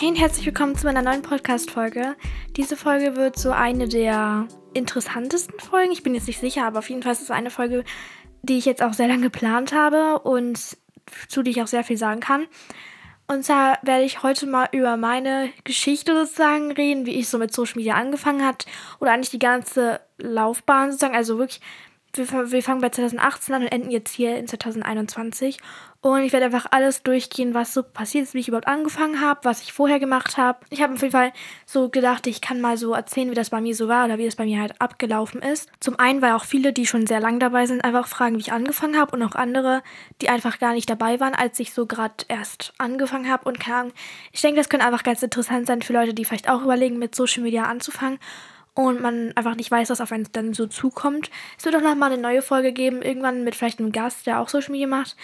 Hey und herzlich willkommen zu meiner neuen Podcast-Folge. Diese Folge wird so eine der interessantesten Folgen. Ich bin jetzt nicht sicher, aber auf jeden Fall ist es eine Folge, die ich jetzt auch sehr lange geplant habe und zu der ich auch sehr viel sagen kann. Und zwar werde ich heute mal über meine Geschichte sozusagen reden, wie ich so mit Social Media angefangen hat oder eigentlich die ganze Laufbahn sozusagen, also wirklich wir, wir fangen bei 2018 an und enden jetzt hier in 2021. Und ich werde einfach alles durchgehen, was so passiert ist, wie ich überhaupt angefangen habe, was ich vorher gemacht habe. Ich habe auf jeden Fall so gedacht, ich kann mal so erzählen, wie das bei mir so war oder wie das bei mir halt abgelaufen ist. Zum einen, weil auch viele, die schon sehr lang dabei sind, einfach fragen, wie ich angefangen habe und auch andere, die einfach gar nicht dabei waren, als ich so gerade erst angefangen habe und Ahnung. Ich denke, das könnte einfach ganz interessant sein für Leute, die vielleicht auch überlegen, mit Social Media anzufangen und man einfach nicht weiß, was auf einen dann so zukommt. Es wird auch nochmal eine neue Folge geben, irgendwann mit vielleicht einem Gast, der auch Social Media macht,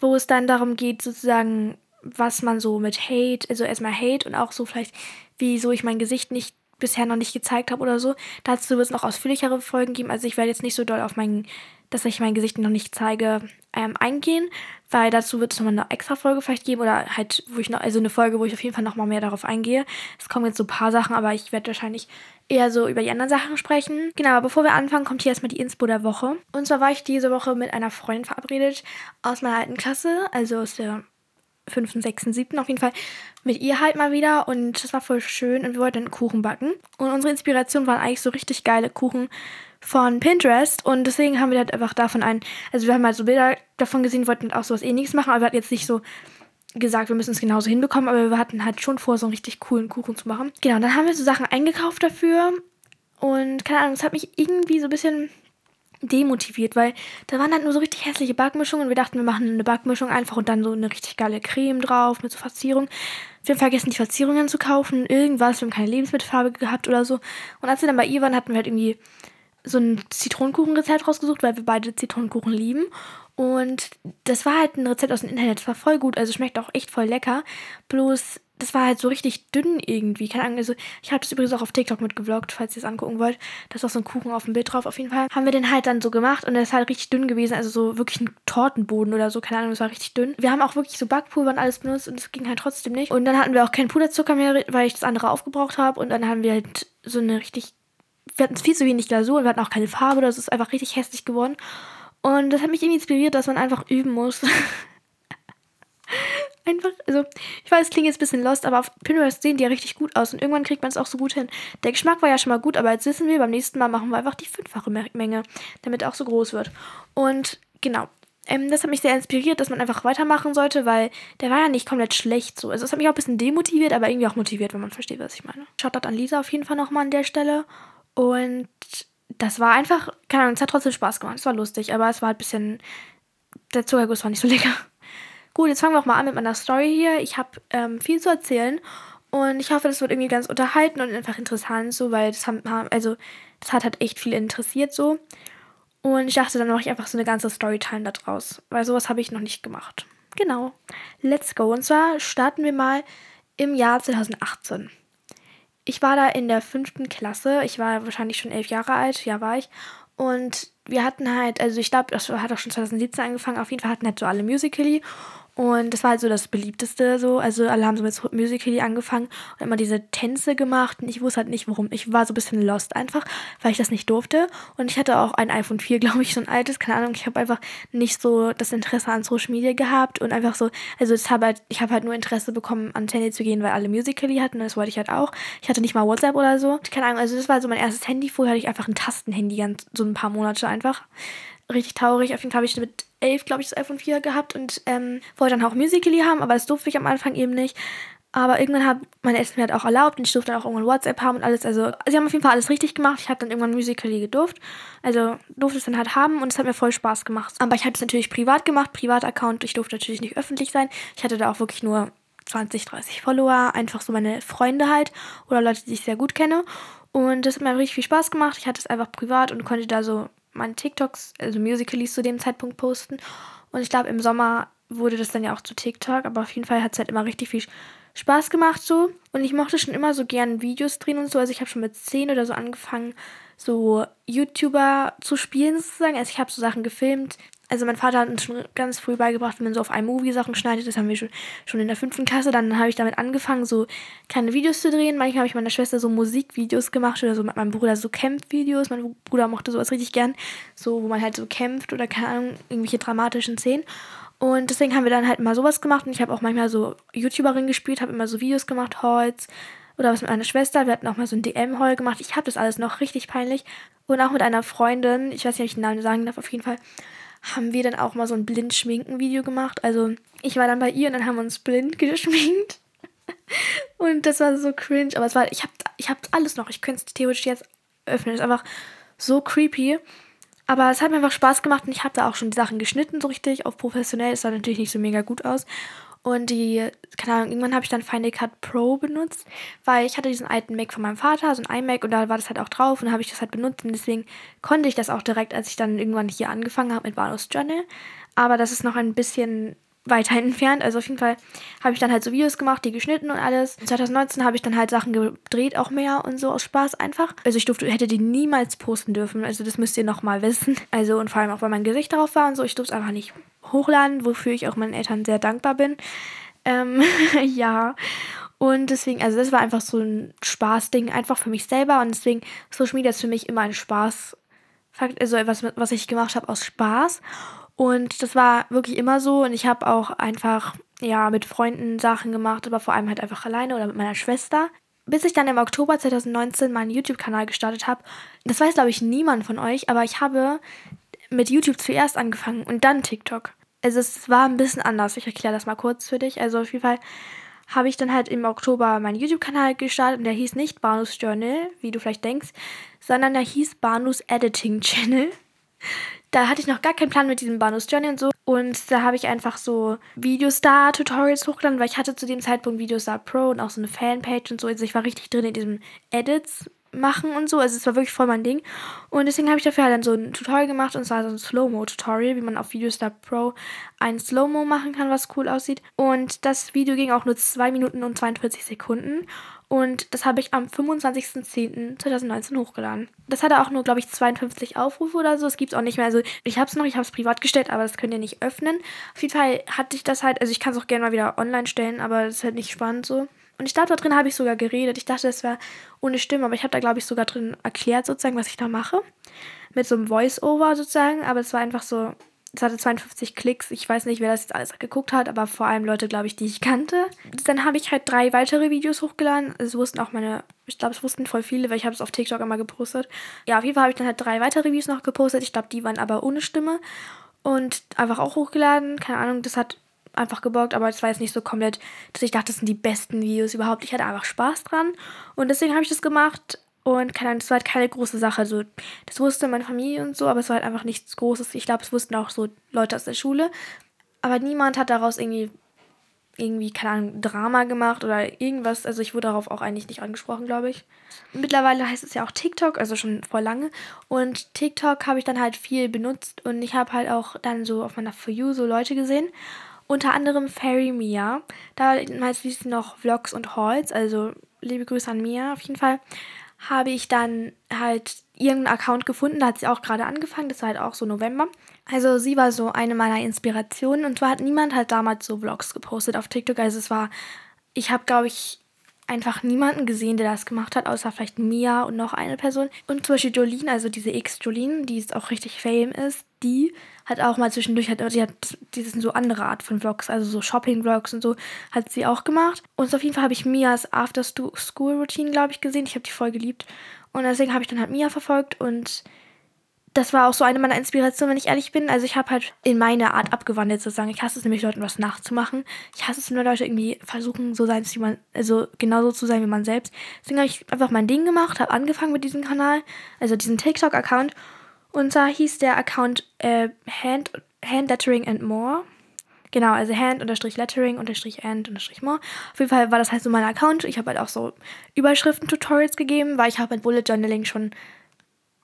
wo es dann darum geht, sozusagen, was man so mit Hate, also erstmal Hate und auch so vielleicht, wieso ich mein Gesicht nicht bisher noch nicht gezeigt habe oder so. Dazu wird es noch ausführlichere Folgen geben. Also ich werde jetzt nicht so doll auf mein, dass ich mein Gesicht noch nicht zeige, ähm, eingehen, weil dazu wird es nochmal eine extra Folge vielleicht geben oder halt, wo ich noch, also eine Folge, wo ich auf jeden Fall nochmal mehr darauf eingehe. Es kommen jetzt so ein paar Sachen, aber ich werde wahrscheinlich eher so über die anderen Sachen sprechen. Genau, aber bevor wir anfangen, kommt hier erstmal die Inspo der Woche. Und zwar war ich diese Woche mit einer Freundin verabredet aus meiner alten Klasse, also aus der 5., 6., 7. auf jeden Fall mit ihr halt mal wieder und das war voll schön und wir wollten einen Kuchen backen. Und unsere Inspiration waren eigentlich so richtig geile Kuchen von Pinterest und deswegen haben wir halt einfach davon einen, also wir haben halt so Bilder davon gesehen, wollten auch sowas ähnliches machen, aber wir hatten jetzt nicht so gesagt, wir müssen es genauso hinbekommen, aber wir hatten halt schon vor, so einen richtig coolen Kuchen zu machen. Genau, dann haben wir so Sachen eingekauft dafür und keine Ahnung, es hat mich irgendwie so ein bisschen demotiviert, weil da waren halt nur so richtig hässliche Backmischungen und wir dachten, wir machen eine Backmischung einfach und dann so eine richtig geile Creme drauf mit so Verzierung. Wir haben vergessen, die Verzierungen zu kaufen, irgendwas, wir haben keine Lebensmittelfarbe gehabt oder so. Und als wir dann bei ihr waren, hatten wir halt irgendwie so ein Zitronenkuchenrezept rausgesucht, weil wir beide Zitronenkuchen lieben. Und das war halt ein Rezept aus dem Internet. Das war voll gut, also schmeckt auch echt voll lecker. Bloß, das war halt so richtig dünn irgendwie. Keine Ahnung, also ich habe das übrigens auch auf TikTok mitgevloggt, falls ihr es angucken wollt. Da ist auch so ein Kuchen auf dem Bild drauf. Auf jeden Fall haben wir den halt dann so gemacht und der ist halt richtig dünn gewesen. Also so wirklich ein Tortenboden oder so. Keine Ahnung, das war richtig dünn. Wir haben auch wirklich so Backpulver und alles benutzt und es ging halt trotzdem nicht. Und dann hatten wir auch keinen Puderzucker mehr, weil ich das andere aufgebraucht habe. Und dann haben wir halt so eine richtig wir hatten viel zu wenig Glasur und wir hatten auch keine Farbe, das ist einfach richtig hässlich geworden. Und das hat mich irgendwie inspiriert, dass man einfach üben muss. einfach, also, ich weiß, es klingt jetzt ein bisschen lost, aber auf Pinterest sehen die ja richtig gut aus und irgendwann kriegt man es auch so gut hin. Der Geschmack war ja schon mal gut, aber jetzt wissen wir, beim nächsten Mal machen wir einfach die fünffache Menge, damit er auch so groß wird. Und genau, ähm, das hat mich sehr inspiriert, dass man einfach weitermachen sollte, weil der war ja nicht komplett schlecht so. Also, es hat mich auch ein bisschen demotiviert, aber irgendwie auch motiviert, wenn man versteht, was ich meine. Shoutout an Lisa auf jeden Fall nochmal an der Stelle. Und das war einfach, keine Ahnung, es hat trotzdem Spaß gemacht. Es war lustig, aber es war ein bisschen. Der Zuckerguss war nicht so lecker. Gut, jetzt fangen wir auch mal an mit meiner Story hier. Ich habe ähm, viel zu erzählen und ich hoffe, das wird irgendwie ganz unterhalten und einfach interessant, so, weil das haben, also, das hat halt echt viel interessiert, so. Und ich dachte, dann mache ich einfach so eine ganze Storytime da draus, weil sowas habe ich noch nicht gemacht. Genau. Let's go. Und zwar starten wir mal im Jahr 2018 ich war da in der fünften Klasse. Ich war wahrscheinlich schon elf Jahre alt. Ja, war ich. Und wir hatten halt, also ich glaube, das hat auch schon 2017 angefangen. Auf jeden Fall hatten halt so alle Musical.ly. Und das war halt so das beliebteste so. Also alle haben so mit Musical.ly angefangen und immer diese Tänze gemacht. Und ich wusste halt nicht, warum. Ich war so ein bisschen lost einfach, weil ich das nicht durfte. Und ich hatte auch ein iPhone 4, glaube ich, so ein altes. Keine Ahnung. Ich habe einfach nicht so das Interesse an Social Media gehabt. Und einfach so, also ich habe halt, ich habe halt nur Interesse bekommen, ans Handy zu gehen, weil alle Musical.ly hatten. Und das wollte ich halt auch. Ich hatte nicht mal WhatsApp oder so. Keine Ahnung. Also das war so mein erstes Handy. Vorher hatte ich einfach ein Tastenhandy, ganz, so ein paar Monate einfach richtig traurig. Auf jeden Fall habe ich mit elf, glaube ich, das iPhone 4 gehabt und ähm, wollte dann auch Musical.ly haben, aber das durfte ich am Anfang eben nicht. Aber irgendwann haben meine Eltern mir halt auch erlaubt und ich durfte dann auch irgendwann WhatsApp haben und alles. Also, sie haben auf jeden Fall alles richtig gemacht. Ich habe dann irgendwann Musical.ly gedurft. Also, durfte es dann halt haben und es hat mir voll Spaß gemacht. Aber ich habe es natürlich privat gemacht, Privataccount. Ich durfte natürlich nicht öffentlich sein. Ich hatte da auch wirklich nur 20, 30 Follower. Einfach so meine Freunde halt oder Leute, die ich sehr gut kenne. Und das hat mir richtig viel Spaß gemacht. Ich hatte es einfach privat und konnte da so meine TikToks, also Musicalies zu dem Zeitpunkt posten. Und ich glaube, im Sommer wurde das dann ja auch zu TikTok, aber auf jeden Fall hat es halt immer richtig viel Spaß gemacht so. Und ich mochte schon immer so gern Videos drehen und so. Also ich habe schon mit 10 oder so angefangen, so YouTuber zu spielen sozusagen. Also ich habe so Sachen gefilmt, also mein Vater hat uns schon ganz früh beigebracht, wie man so auf iMovie Sachen schneidet. Das haben wir schon, schon in der fünften Klasse. Dann habe ich damit angefangen, so kleine Videos zu drehen. Manchmal habe ich meiner Schwester so Musikvideos gemacht oder so mit meinem Bruder so Kämpfvideos. Mein Bruder mochte sowas richtig gern. So, wo man halt so kämpft oder keine Ahnung, irgendwelche dramatischen Szenen. Und deswegen haben wir dann halt mal sowas gemacht. Und ich habe auch manchmal so YouTuberin gespielt, habe immer so Videos gemacht, Holz oder was mit meiner Schwester. Wir hatten auch mal so ein DM-Haul gemacht. Ich habe das alles noch richtig peinlich. Und auch mit einer Freundin, ich weiß nicht, ob ich den Namen sagen darf, auf jeden Fall haben wir dann auch mal so ein Blind-Schminken-Video gemacht. Also ich war dann bei ihr und dann haben wir uns blind geschminkt. Und das war so cringe. Aber es war, ich hab, ich hab alles noch. Ich könnte es theoretisch jetzt öffnen. Es ist einfach so creepy. Aber es hat mir einfach Spaß gemacht und ich habe da auch schon die Sachen geschnitten, so richtig, auf professionell. Es sah natürlich nicht so mega gut aus. Und die, keine Ahnung, irgendwann habe ich dann Final Cut Pro benutzt, weil ich hatte diesen alten Mac von meinem Vater, so ein iMac, und da war das halt auch drauf und habe ich das halt benutzt und deswegen konnte ich das auch direkt, als ich dann irgendwann hier angefangen habe mit Valos Journal. Aber das ist noch ein bisschen weiter entfernt. Also auf jeden Fall habe ich dann halt so Videos gemacht, die geschnitten und alles. 2019 habe ich dann halt Sachen gedreht, auch mehr und so aus Spaß einfach. Also ich durfte, hätte die niemals posten dürfen. Also das müsst ihr nochmal wissen. Also und vor allem auch, weil mein Gesicht darauf war und so. Ich durfte es einfach nicht hochladen, wofür ich auch meinen Eltern sehr dankbar bin. Ähm, ja. Und deswegen, also das war einfach so ein Spaßding, einfach für mich selber. Und deswegen, Social Media ist für mich immer ein Spaß. Also etwas, was ich gemacht habe aus Spaß. Und das war wirklich immer so. Und ich habe auch einfach, ja, mit Freunden Sachen gemacht, aber vor allem halt einfach alleine oder mit meiner Schwester. Bis ich dann im Oktober 2019 meinen YouTube-Kanal gestartet habe. Das weiß, glaube ich, niemand von euch, aber ich habe mit YouTube zuerst angefangen und dann TikTok. Also es war ein bisschen anders. Ich erkläre das mal kurz für dich. Also auf jeden Fall habe ich dann halt im Oktober meinen YouTube-Kanal gestartet und der hieß nicht Barnus Journal, wie du vielleicht denkst, sondern der hieß Barnus Editing Channel. Da hatte ich noch gar keinen Plan mit diesem Banus Journey und so. Und da habe ich einfach so Videostar-Tutorials hochgeladen, weil ich hatte zu dem Zeitpunkt Videostar Pro und auch so eine Fanpage und so. Also ich war richtig drin in diesem Edits machen und so. Also es war wirklich voll mein Ding. Und deswegen habe ich dafür halt dann so ein Tutorial gemacht und zwar so ein Slow-Mo-Tutorial, wie man auf Videostar Pro ein Slow-Mo machen kann, was cool aussieht. Und das Video ging auch nur 2 Minuten und 42 Sekunden. Und das habe ich am 25.10.2019 hochgeladen. Das hatte auch nur, glaube ich, 52 Aufrufe oder so. Es gibt es auch nicht mehr. Also ich habe es noch, ich habe es privat gestellt, aber das könnt ihr nicht öffnen. Auf jeden Fall hatte ich das halt, also ich kann es auch gerne mal wieder online stellen, aber das ist halt nicht spannend so. Und ich glaube, da drin habe ich sogar geredet. Ich dachte, das wäre ohne Stimme, aber ich habe da, glaube ich, sogar drin erklärt, sozusagen, was ich da mache. Mit so einem Voice-Over sozusagen. Aber es war einfach so, es hatte 52 Klicks. Ich weiß nicht, wer das jetzt alles geguckt hat, aber vor allem Leute, glaube ich, die ich kannte. Dann habe ich halt drei weitere Videos hochgeladen. Es wussten auch meine, ich glaube, es wussten voll viele, weil ich habe es auf TikTok immer gepostet. Ja, auf jeden Fall habe ich dann halt drei weitere Videos noch gepostet. Ich glaube, die waren aber ohne Stimme. Und einfach auch hochgeladen. Keine Ahnung, das hat einfach geborgt, aber es war jetzt nicht so komplett, dass ich dachte, das sind die besten Videos überhaupt. Ich hatte einfach Spaß dran und deswegen habe ich das gemacht und keine Ahnung, das war halt keine große Sache. Also, das wusste meine Familie und so, aber es war halt einfach nichts Großes. Ich glaube, es wussten auch so Leute aus der Schule. Aber niemand hat daraus irgendwie, irgendwie, keine Ahnung, Drama gemacht oder irgendwas. Also, ich wurde darauf auch eigentlich nicht angesprochen, glaube ich. Mittlerweile heißt es ja auch TikTok, also schon vor lange. Und TikTok habe ich dann halt viel benutzt und ich habe halt auch dann so auf meiner For You so Leute gesehen. Unter anderem Fairy Mia. Da meistens sie noch Vlogs und Hauls. Also liebe Grüße an Mia auf jeden Fall. Habe ich dann halt irgendeinen Account gefunden. Da hat sie auch gerade angefangen. Das war halt auch so November. Also sie war so eine meiner Inspirationen. Und zwar hat niemand halt damals so Vlogs gepostet auf TikTok. Also es war, ich habe glaube ich einfach niemanden gesehen, der das gemacht hat, außer vielleicht Mia und noch eine Person. Und zum Beispiel Jolene, also diese X-Jolene, die jetzt auch richtig fame ist, die hat auch mal zwischendurch, hat, die hat diese so andere Art von Vlogs, also so Shopping-Vlogs und so, hat sie auch gemacht. Und auf jeden Fall habe ich Mias After-School-Routine, glaube ich, gesehen. Ich habe die voll geliebt. Und deswegen habe ich dann halt Mia verfolgt und das war auch so eine meiner Inspirationen, wenn ich ehrlich bin. Also ich habe halt in meine Art abgewandelt sozusagen. Ich hasse es nämlich, Leuten was nachzumachen. Ich hasse es, wenn Leute irgendwie versuchen, so sein, wie man, also genauso zu sein wie man selbst. Deswegen habe ich einfach mein Ding gemacht, habe angefangen mit diesem Kanal, also diesen TikTok-Account. Und da hieß der Account äh, Hand, Hand Lettering and More. Genau, also Hand unterstrich Lettering unterstrich and unterstrich more. Auf jeden Fall war das halt so mein Account. Ich habe halt auch so Überschriften-Tutorials gegeben, weil ich habe mit Bullet Journaling schon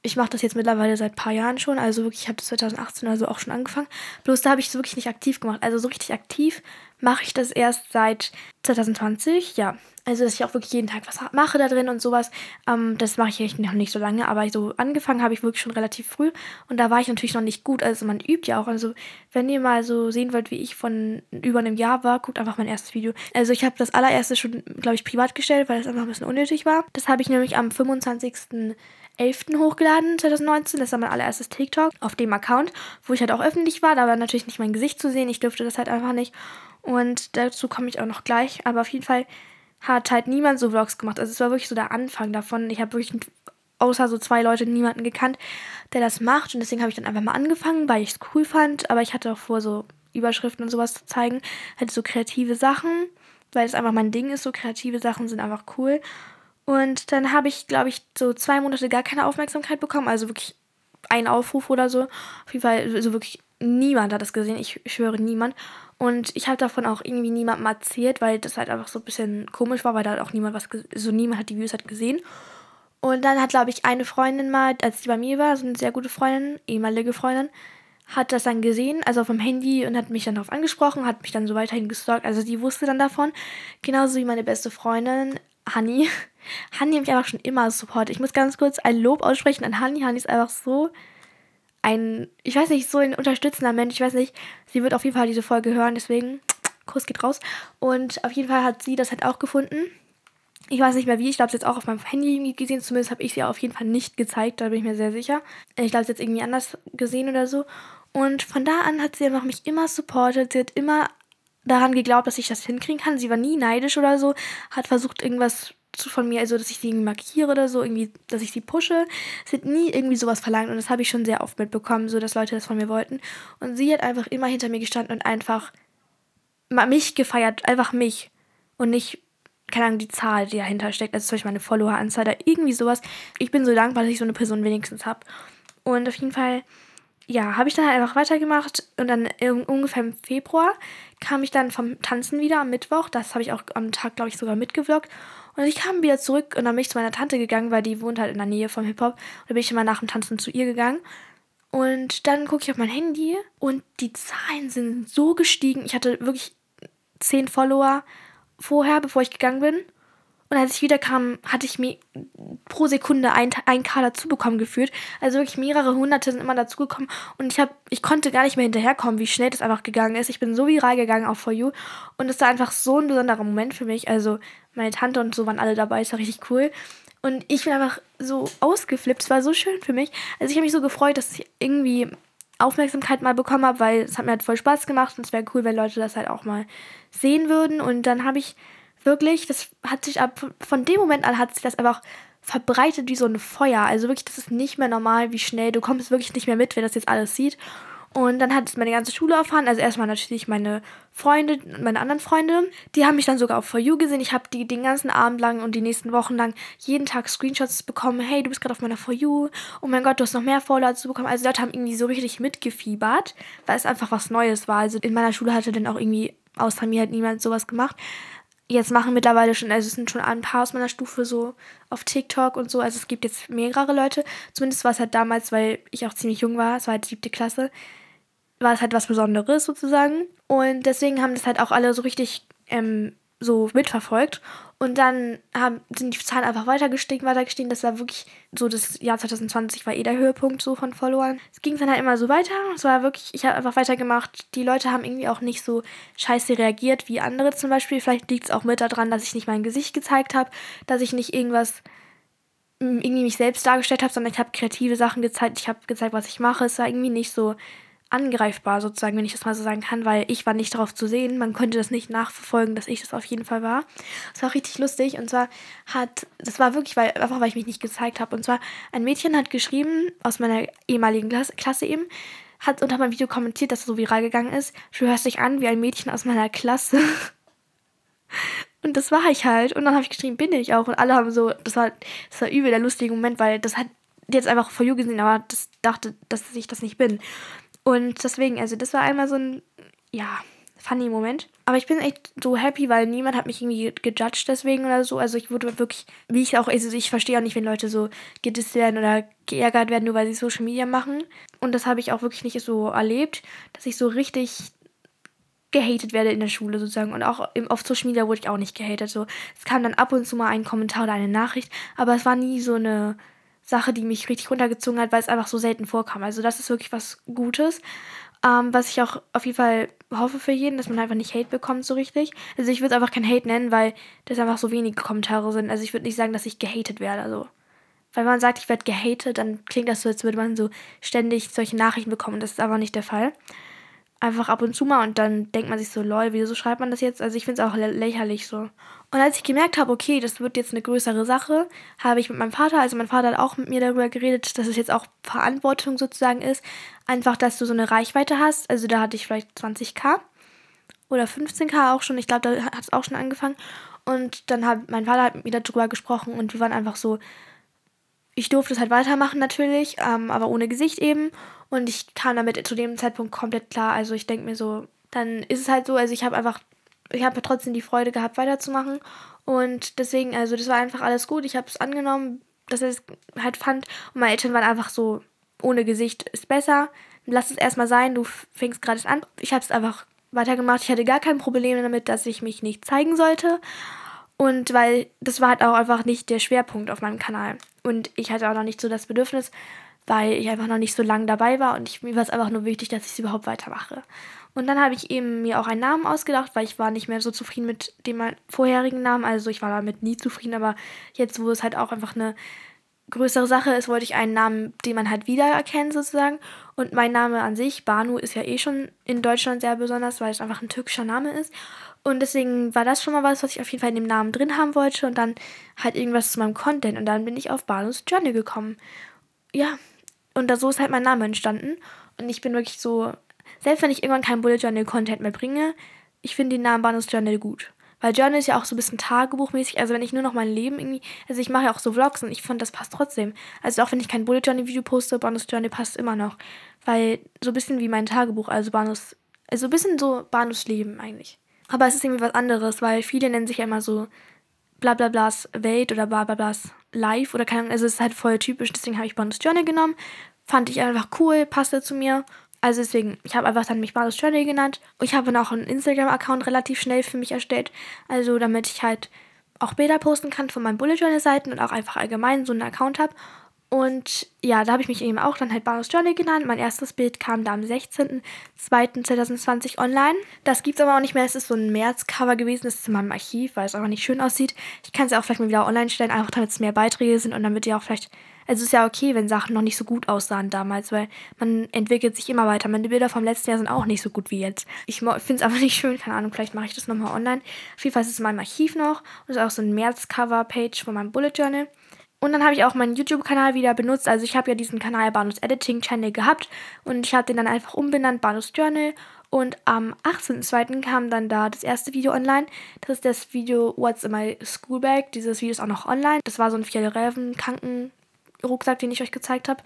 ich mache das jetzt mittlerweile seit ein paar Jahren schon, also wirklich, ich habe das 2018 also auch schon angefangen. Bloß da habe ich es wirklich nicht aktiv gemacht. Also so richtig aktiv mache ich das erst seit 2020, ja. Also, dass ich auch wirklich jeden Tag was mache da drin und sowas. Ähm, das mache ich noch nicht so lange, aber so angefangen habe ich wirklich schon relativ früh. Und da war ich natürlich noch nicht gut. Also, man übt ja auch. Also, wenn ihr mal so sehen wollt, wie ich von über einem Jahr war, guckt einfach mein erstes Video. Also, ich habe das allererste schon, glaube ich, privat gestellt, weil das einfach ein bisschen unnötig war. Das habe ich nämlich am 25. 11. hochgeladen, 2019. Das war mein allererstes TikTok auf dem Account, wo ich halt auch öffentlich war. Da war natürlich nicht mein Gesicht zu sehen. Ich durfte das halt einfach nicht. Und dazu komme ich auch noch gleich. Aber auf jeden Fall hat halt niemand so Vlogs gemacht. Also es war wirklich so der Anfang davon. Ich habe wirklich außer so zwei Leute niemanden gekannt, der das macht. Und deswegen habe ich dann einfach mal angefangen, weil ich es cool fand. Aber ich hatte auch vor, so Überschriften und sowas zu zeigen. Halt so kreative Sachen, weil es einfach mein Ding ist. So kreative Sachen sind einfach cool. Und dann habe ich, glaube ich, so zwei Monate gar keine Aufmerksamkeit bekommen. Also wirklich ein Aufruf oder so. Auf jeden Fall, so wirklich niemand hat das gesehen. Ich schwöre, niemand. Und ich habe davon auch irgendwie niemandem erzählt, weil das halt einfach so ein bisschen komisch war, weil da auch niemand was, so niemand hat die Views halt gesehen. Und dann hat, glaube ich, eine Freundin mal, als die bei mir war, so eine sehr gute Freundin, ehemalige Freundin, hat das dann gesehen, also auf dem Handy und hat mich dann darauf angesprochen, hat mich dann so weiterhin gestalkt. Also die wusste dann davon. Genauso wie meine beste Freundin, Honey. Honey hat mich einfach schon immer supportet. Ich muss ganz kurz ein Lob aussprechen an Honey. Honey ist einfach so ein, ich weiß nicht, so ein unterstützender Mensch. Ich weiß nicht, sie wird auf jeden Fall diese Folge hören, deswegen Kuss geht raus. Und auf jeden Fall hat sie das halt auch gefunden. Ich weiß nicht mehr wie, ich glaube, es auch auf meinem Handy gesehen. Zumindest habe ich sie auf jeden Fall nicht gezeigt, da bin ich mir sehr sicher. Ich glaube, es irgendwie anders gesehen oder so. Und von da an hat sie einfach mich immer supportet. Sie hat immer daran geglaubt, dass ich das hinkriegen kann. Sie war nie neidisch oder so, hat versucht, irgendwas zu, von mir, also dass ich sie irgendwie markiere oder so, irgendwie, dass ich sie pushe. Sie hat nie irgendwie sowas verlangt und das habe ich schon sehr oft mitbekommen, so dass Leute das von mir wollten. Und sie hat einfach immer hinter mir gestanden und einfach mich gefeiert, einfach mich und nicht keine Ahnung, die Zahl, die dahinter steckt, also zum Beispiel meine Follower-Anzahl oder irgendwie sowas. Ich bin so dankbar, dass ich so eine Person wenigstens habe. Und auf jeden Fall ja, habe ich dann halt einfach weitergemacht und dann ungefähr im Februar kam ich dann vom Tanzen wieder am Mittwoch. Das habe ich auch am Tag, glaube ich, sogar mitgevloggt. Und ich kam wieder zurück und dann bin ich zu meiner Tante gegangen, weil die wohnt halt in der Nähe vom Hip-Hop. Und da bin ich immer nach dem Tanzen zu ihr gegangen. Und dann gucke ich auf mein Handy und die Zahlen sind so gestiegen. Ich hatte wirklich zehn Follower vorher, bevor ich gegangen bin. Und als ich wiederkam, hatte ich mir pro Sekunde ein, ein K dazu bekommen gefühlt. Also wirklich mehrere hunderte sind immer dazugekommen. Und ich, hab, ich konnte gar nicht mehr hinterherkommen, wie schnell das einfach gegangen ist. Ich bin so viral gegangen auf For You. Und es war einfach so ein besonderer Moment für mich. Also meine Tante und so waren alle dabei. Es war richtig cool. Und ich bin einfach so ausgeflippt. Es war so schön für mich. Also ich habe mich so gefreut, dass ich irgendwie Aufmerksamkeit mal bekommen habe, weil es hat mir halt voll Spaß gemacht. Und es wäre cool, wenn Leute das halt auch mal sehen würden. Und dann habe ich wirklich, das hat sich ab, von dem Moment an hat sich das einfach verbreitet wie so ein Feuer. Also wirklich, das ist nicht mehr normal, wie schnell. Du kommst wirklich nicht mehr mit, wer das jetzt alles sieht. Und dann hat es meine ganze Schule erfahren. Also erstmal natürlich meine Freunde, meine anderen Freunde. Die haben mich dann sogar auf For You gesehen. Ich habe die den ganzen Abend lang und die nächsten Wochen lang jeden Tag Screenshots bekommen. Hey, du bist gerade auf meiner For You. Oh mein Gott, du hast noch mehr Follower zu bekommen. Also Leute haben irgendwie so richtig mitgefiebert, weil es einfach was Neues war. Also in meiner Schule hatte dann auch irgendwie außer mir halt niemand sowas gemacht jetzt machen mittlerweile schon, also es sind schon ein paar aus meiner Stufe so auf TikTok und so. Also es gibt jetzt mehrere Leute. Zumindest war es halt damals, weil ich auch ziemlich jung war, es war halt siebte Klasse, war es halt was Besonderes sozusagen. Und deswegen haben das halt auch alle so richtig ähm, so mitverfolgt. Und dann haben, sind die Zahlen einfach weiter gestiegen, weiter gestiegen. Das war wirklich so, das Jahr 2020 war eh der Höhepunkt so von Followern. Es ging dann halt immer so weiter. Es war wirklich, ich habe einfach weitergemacht. Die Leute haben irgendwie auch nicht so scheiße reagiert wie andere zum Beispiel. Vielleicht liegt es auch mit daran, dass ich nicht mein Gesicht gezeigt habe, dass ich nicht irgendwas irgendwie mich selbst dargestellt habe, sondern ich habe kreative Sachen gezeigt. Ich habe gezeigt, was ich mache. Es war irgendwie nicht so angreifbar sozusagen, wenn ich das mal so sagen kann, weil ich war nicht darauf zu sehen. Man konnte das nicht nachverfolgen, dass ich das auf jeden Fall war. Es war richtig lustig und zwar hat, das war wirklich, weil, einfach weil ich mich nicht gezeigt habe. Und zwar ein Mädchen hat geschrieben, aus meiner ehemaligen Klasse, Klasse eben, hat unter meinem Video kommentiert, dass es so viral gegangen ist. Du hörst dich an wie ein Mädchen aus meiner Klasse. Und das war ich halt. Und dann habe ich geschrieben, bin ich auch. Und alle haben so, das war, das war übel der lustige Moment, weil das hat jetzt einfach vor You gesehen, aber das dachte, dass ich das nicht bin. Und deswegen, also das war einmal so ein, ja, funny Moment. Aber ich bin echt so happy, weil niemand hat mich irgendwie gejudged deswegen oder so. Also ich wurde wirklich, wie ich auch, also ich verstehe auch nicht, wenn Leute so gedisst werden oder geärgert werden, nur weil sie Social Media machen. Und das habe ich auch wirklich nicht so erlebt, dass ich so richtig gehatet werde in der Schule sozusagen. Und auch im, auf Social Media wurde ich auch nicht gehatet. So, es kam dann ab und zu mal ein Kommentar oder eine Nachricht, aber es war nie so eine Sache, die mich richtig runtergezogen hat, weil es einfach so selten vorkam. Also das ist wirklich was Gutes. Ähm, was ich auch auf jeden Fall hoffe für jeden, dass man einfach nicht Hate bekommt so richtig. Also ich würde es einfach kein Hate nennen, weil das einfach so wenige Kommentare sind. Also ich würde nicht sagen, dass ich gehatet werde. Also weil man sagt, ich werde gehatet, dann klingt das so, als würde man so ständig solche Nachrichten bekommen. Das ist aber nicht der Fall einfach ab und zu mal und dann denkt man sich so, lol, wieso schreibt man das jetzt? Also ich finde es auch lä lächerlich so. Und als ich gemerkt habe, okay, das wird jetzt eine größere Sache, habe ich mit meinem Vater, also mein Vater hat auch mit mir darüber geredet, dass es jetzt auch Verantwortung sozusagen ist, einfach, dass du so eine Reichweite hast. Also da hatte ich vielleicht 20k oder 15k auch schon, ich glaube, da hat es auch schon angefangen. Und dann hat mein Vater hat mit mir darüber gesprochen und wir waren einfach so, ich durfte es halt weitermachen natürlich, ähm, aber ohne Gesicht eben. Und ich kam damit zu dem Zeitpunkt komplett klar. Also ich denke mir so, dann ist es halt so, also ich habe einfach, ich habe trotzdem die Freude gehabt, weiterzumachen. Und deswegen, also das war einfach alles gut. Ich habe es angenommen, dass er es halt fand. Und meine Eltern waren einfach so, ohne Gesicht ist besser. Lass es erstmal sein, du fängst gerade an. Ich habe es einfach weitergemacht. Ich hatte gar kein Problem damit, dass ich mich nicht zeigen sollte. Und weil das war halt auch einfach nicht der Schwerpunkt auf meinem Kanal. Und ich hatte auch noch nicht so das Bedürfnis, weil ich einfach noch nicht so lange dabei war und ich, mir war es einfach nur wichtig, dass ich es überhaupt weitermache. Und dann habe ich eben mir auch einen Namen ausgedacht, weil ich war nicht mehr so zufrieden mit dem vorherigen Namen. Also ich war damit nie zufrieden, aber jetzt, wo es halt auch einfach eine größere Sache ist, wollte ich einen Namen, den man halt wiedererkennt sozusagen. Und mein Name an sich, Banu, ist ja eh schon in Deutschland sehr besonders, weil es einfach ein türkischer Name ist. Und deswegen war das schon mal was, was ich auf jeden Fall in dem Namen drin haben wollte. Und dann halt irgendwas zu meinem Content. Und dann bin ich auf Banus Journey gekommen. Ja, und da, so ist halt mein Name entstanden. Und ich bin wirklich so, selbst wenn ich irgendwann keinen Bullet Journal Content mehr bringe, ich finde den Namen Banus Journal gut. Weil Journal ist ja auch so ein bisschen tagebuchmäßig. Also wenn ich nur noch mein Leben irgendwie. Also ich mache ja auch so Vlogs und ich fand, das passt trotzdem. Also auch wenn ich kein Bullet Journal Video poste, Banus Journal passt immer noch. Weil so ein bisschen wie mein Tagebuch, also Banus. Also ein bisschen so Banus Leben eigentlich. Aber es ist irgendwie was anderes, weil viele nennen sich ja immer so Blablablas Welt oder Blablablas Live oder keine Ahnung. Also es ist halt voll typisch. Deswegen habe ich Banus Journal genommen. Fand ich einfach cool, passte zu mir. Also deswegen, ich habe einfach dann mich Barus Journey genannt. Ich habe dann auch einen Instagram-Account relativ schnell für mich erstellt. Also damit ich halt auch Bilder posten kann von meinen Bullet Journal-Seiten und auch einfach allgemein so einen Account habe. Und ja, da habe ich mich eben auch dann halt Barus Journey genannt. Mein erstes Bild kam da am 16.02.2020 online. Das gibt es aber auch nicht mehr. Es ist so ein März-Cover gewesen. Das ist in meinem Archiv, weil es einfach nicht schön aussieht. Ich kann es ja auch vielleicht mal wieder online stellen, einfach damit es mehr Beiträge sind und damit ihr auch vielleicht es ist ja okay, wenn Sachen noch nicht so gut aussahen damals, weil man entwickelt sich immer weiter. Meine Bilder vom letzten Jahr sind auch nicht so gut wie jetzt. Ich finde es aber nicht schön, keine Ahnung, vielleicht mache ich das nochmal online. Auf jeden Fall ist es in meinem Archiv noch und ist auch so ein März-Cover-Page von meinem Bullet Journal. Und dann habe ich auch meinen YouTube-Kanal wieder benutzt. Also ich habe ja diesen Kanal Banus Editing Channel gehabt und ich habe den dann einfach umbenannt, Banus Journal. Und am 18.02. kam dann da das erste Video online. Das ist das Video What's in my School Bag. Dieses Video ist auch noch online. Das war so ein Fjellreven-Kranken- Rucksack, den ich euch gezeigt habe.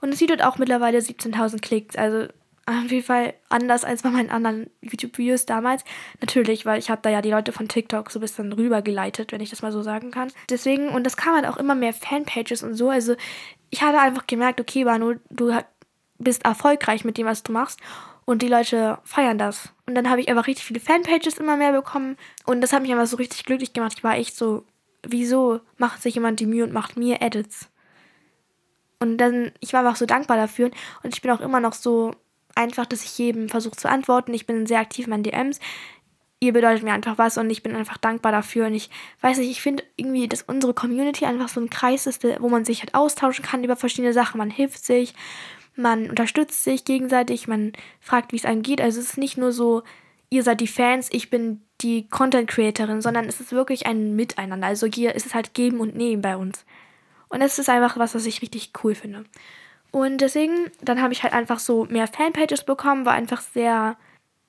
Und es sieht auch mittlerweile 17.000 Klicks. Also auf jeden Fall anders als bei meinen anderen YouTube-Videos damals. Natürlich, weil ich habe da ja die Leute von TikTok so ein bisschen rübergeleitet, wenn ich das mal so sagen kann. Deswegen, und das kam halt auch immer mehr Fanpages und so. Also ich hatte einfach gemerkt, okay, Banu, du bist erfolgreich mit dem, was du machst. Und die Leute feiern das. Und dann habe ich einfach richtig viele Fanpages immer mehr bekommen. Und das hat mich einfach so richtig glücklich gemacht. Ich war echt so, wieso macht sich jemand die Mühe und macht mir Edits? Und dann, ich war einfach so dankbar dafür. Und ich bin auch immer noch so einfach, dass ich jedem versuche zu antworten. Ich bin sehr aktiv in meinen DMs. Ihr bedeutet mir einfach was und ich bin einfach dankbar dafür. Und ich weiß nicht, ich finde irgendwie, dass unsere Community einfach so ein Kreis ist, wo man sich halt austauschen kann über verschiedene Sachen. Man hilft sich, man unterstützt sich gegenseitig, man fragt, wie es einem geht. Also es ist nicht nur so, ihr seid die Fans, ich bin die Content Creatorin, sondern es ist wirklich ein Miteinander. Also hier ist es halt geben und nehmen bei uns. Und es ist einfach was, was ich richtig cool finde. Und deswegen, dann habe ich halt einfach so mehr Fanpages bekommen, war einfach sehr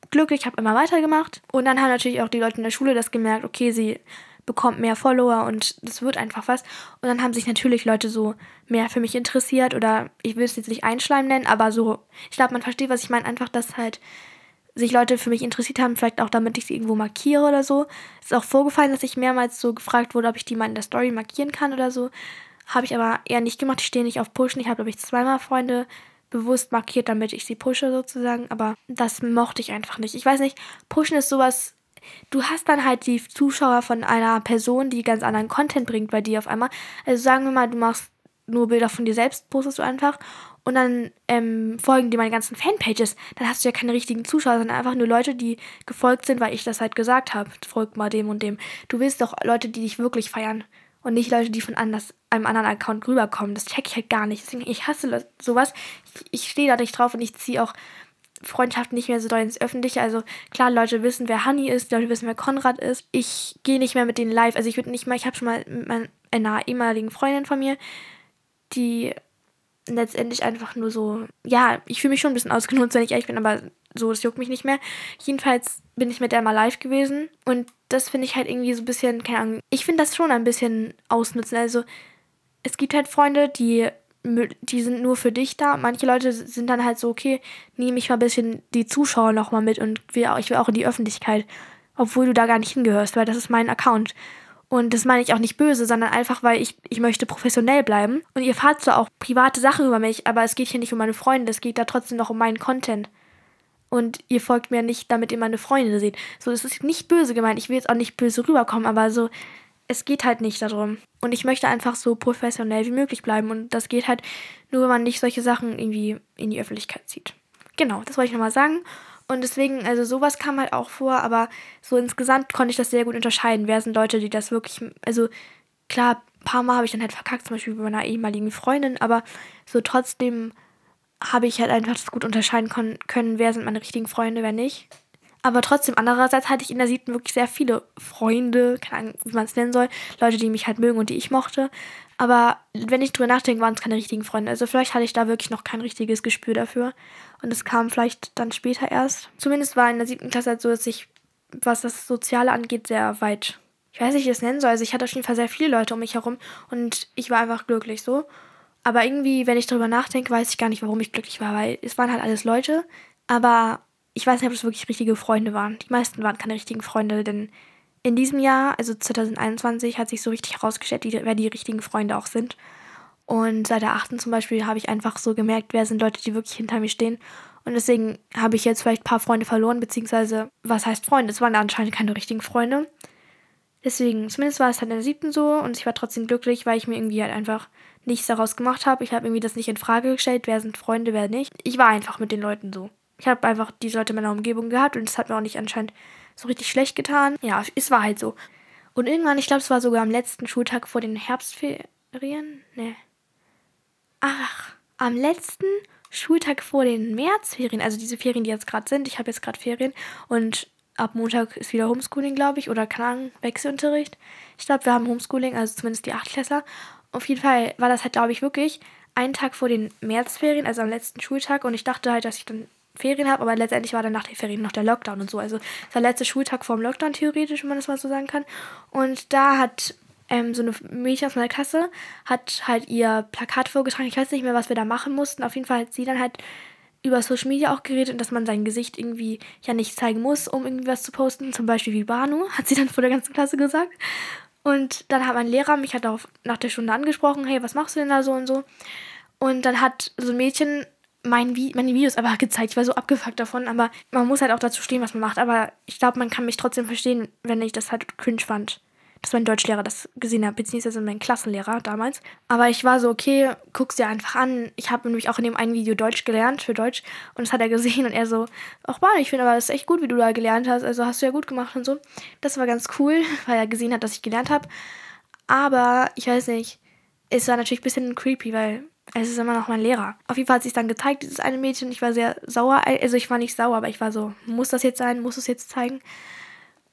glücklich, habe immer weitergemacht. Und dann haben natürlich auch die Leute in der Schule das gemerkt, okay, sie bekommt mehr Follower und das wird einfach was. Und dann haben sich natürlich Leute so mehr für mich interessiert oder ich will es jetzt nicht Einschleim nennen, aber so, ich glaube, man versteht, was ich meine, einfach, dass halt sich Leute für mich interessiert haben, vielleicht auch damit ich sie irgendwo markiere oder so. Es ist auch vorgefallen, dass ich mehrmals so gefragt wurde, ob ich die mal in der Story markieren kann oder so. Habe ich aber eher nicht gemacht. Ich stehe nicht auf Pushen. Ich habe, glaube ich, zweimal Freunde bewusst markiert, damit ich sie pushe sozusagen. Aber das mochte ich einfach nicht. Ich weiß nicht, pushen ist sowas. Du hast dann halt die Zuschauer von einer Person, die ganz anderen Content bringt bei dir auf einmal. Also sagen wir mal, du machst nur Bilder von dir selbst, postest du einfach und dann ähm, folgen dir meine ganzen Fanpages, dann hast du ja keine richtigen Zuschauer, sondern einfach nur Leute, die gefolgt sind, weil ich das halt gesagt habe. Folgt mal dem und dem. Du willst doch Leute, die dich wirklich feiern und nicht Leute, die von anders, einem anderen Account rüberkommen. Das check ich halt gar nicht. Deswegen, ich hasse sowas. Ich, ich stehe da nicht drauf und ich ziehe auch Freundschaften nicht mehr so doll ins Öffentliche. Also klar, Leute wissen, wer Honey ist, Leute wissen, wer Konrad ist. Ich gehe nicht mehr mit denen live. Also ich würde nicht mal, ich habe schon mal mit meiner, einer ehemaligen Freundin von mir, die letztendlich einfach nur so, ja, ich fühle mich schon ein bisschen ausgenutzt, wenn ich ehrlich bin, aber so, das juckt mich nicht mehr. Jedenfalls bin ich mit der mal live gewesen und das finde ich halt irgendwie so ein bisschen, keine Ahnung, ich finde das schon ein bisschen ausnutzen. Also es gibt halt Freunde, die, die sind nur für dich da. Manche Leute sind dann halt so, okay, nehme ich mal ein bisschen die Zuschauer nochmal mit und ich will auch in die Öffentlichkeit, obwohl du da gar nicht hingehörst, weil das ist mein Account. Und das meine ich auch nicht böse, sondern einfach, weil ich, ich möchte professionell bleiben. Und ihr fahrt zwar auch private Sachen über mich, aber es geht hier nicht um meine Freunde, es geht da trotzdem noch um meinen Content. Und ihr folgt mir nicht, damit ihr meine Freunde seht. So, das ist nicht böse gemeint. Ich will jetzt auch nicht böse rüberkommen, aber so, es geht halt nicht darum. Und ich möchte einfach so professionell wie möglich bleiben. Und das geht halt nur, wenn man nicht solche Sachen irgendwie in die Öffentlichkeit zieht. Genau, das wollte ich nochmal sagen. Und deswegen, also sowas kam halt auch vor, aber so insgesamt konnte ich das sehr gut unterscheiden. Wer sind Leute, die das wirklich, also klar, ein paar Mal habe ich dann halt verkackt, zum Beispiel bei meiner ehemaligen Freundin, aber so trotzdem habe ich halt einfach gut unterscheiden können, wer sind meine richtigen Freunde, wer nicht. Aber trotzdem, andererseits hatte ich in der siebten wirklich sehr viele Freunde, keine Ahnung, wie man es nennen soll, Leute, die mich halt mögen und die ich mochte. Aber wenn ich drüber nachdenke, waren es keine richtigen Freunde. Also vielleicht hatte ich da wirklich noch kein richtiges Gespür dafür. Und es kam vielleicht dann später erst. Zumindest war in der siebten Klasse halt so, dass ich, was das Soziale angeht, sehr weit, ich weiß nicht, wie ich es nennen soll. Also ich hatte auf jeden Fall sehr viele Leute um mich herum und ich war einfach glücklich so. Aber irgendwie, wenn ich darüber nachdenke, weiß ich gar nicht, warum ich glücklich war, weil es waren halt alles Leute. Aber ich weiß nicht, ob es wirklich richtige Freunde waren. Die meisten waren keine richtigen Freunde, denn in diesem Jahr, also 2021, hat sich so richtig herausgestellt, wer die richtigen Freunde auch sind. Und seit der 8. zum Beispiel habe ich einfach so gemerkt, wer sind Leute, die wirklich hinter mir stehen. Und deswegen habe ich jetzt vielleicht ein paar Freunde verloren, beziehungsweise, was heißt Freunde? Es waren anscheinend keine richtigen Freunde. Deswegen, zumindest war es halt in der siebten so und ich war trotzdem glücklich, weil ich mir irgendwie halt einfach nichts daraus gemacht habe. Ich habe irgendwie das nicht in Frage gestellt, wer sind Freunde, wer nicht. Ich war einfach mit den Leuten so. Ich habe einfach diese Leute in meiner Umgebung gehabt und es hat mir auch nicht anscheinend so richtig schlecht getan. Ja, es war halt so. Und irgendwann, ich glaube, es war sogar am letzten Schultag vor den Herbstferien. Ne. Ach, am letzten Schultag vor den Märzferien, also diese Ferien, die jetzt gerade sind. Ich habe jetzt gerade Ferien und ab Montag ist wieder Homeschooling, glaube ich, oder keine Ahnung, Wechselunterricht. Ich glaube, wir haben Homeschooling, also zumindest die Achtklässler. Auf jeden Fall war das halt, glaube ich, wirklich einen Tag vor den Märzferien, also am letzten Schultag. Und ich dachte halt, dass ich dann Ferien habe, aber letztendlich war dann nach den Ferien noch der Lockdown und so. Also es war der letzte Schultag vor dem Lockdown theoretisch, wenn man das mal so sagen kann. Und da hat ähm, so eine Mädchen aus meiner Klasse hat halt ihr Plakat vorgetragen. Ich weiß nicht mehr, was wir da machen mussten. Auf jeden Fall hat sie dann halt über Social Media auch geredet und dass man sein Gesicht irgendwie ja nicht zeigen muss, um irgendwie was zu posten. Zum Beispiel wie Banu, hat sie dann vor der ganzen Klasse gesagt. Und dann hat mein Lehrer mich halt darauf nach der Stunde angesprochen, hey, was machst du denn da so und so? Und dann hat so ein Mädchen mein Vi meine Videos aber gezeigt. Ich war so abgefuckt davon, aber man muss halt auch dazu stehen, was man macht. Aber ich glaube, man kann mich trotzdem verstehen, wenn ich das halt cringe fand. Dass mein Deutschlehrer das gesehen hat, beziehungsweise mein Klassenlehrer damals. Aber ich war so, okay, guck's dir einfach an. Ich habe nämlich auch in dem einen Video Deutsch gelernt, für Deutsch. Und das hat er gesehen und er so, ach Mann, ich finde aber, das ist echt gut, wie du da gelernt hast. Also hast du ja gut gemacht und so. Das war ganz cool, weil er gesehen hat, dass ich gelernt habe. Aber ich weiß nicht, es war natürlich ein bisschen creepy, weil es ist immer noch mein Lehrer. Auf jeden Fall hat sich dann gezeigt, dieses eine Mädchen. Ich war sehr sauer. Also ich war nicht sauer, aber ich war so, muss das jetzt sein? Muss es jetzt zeigen?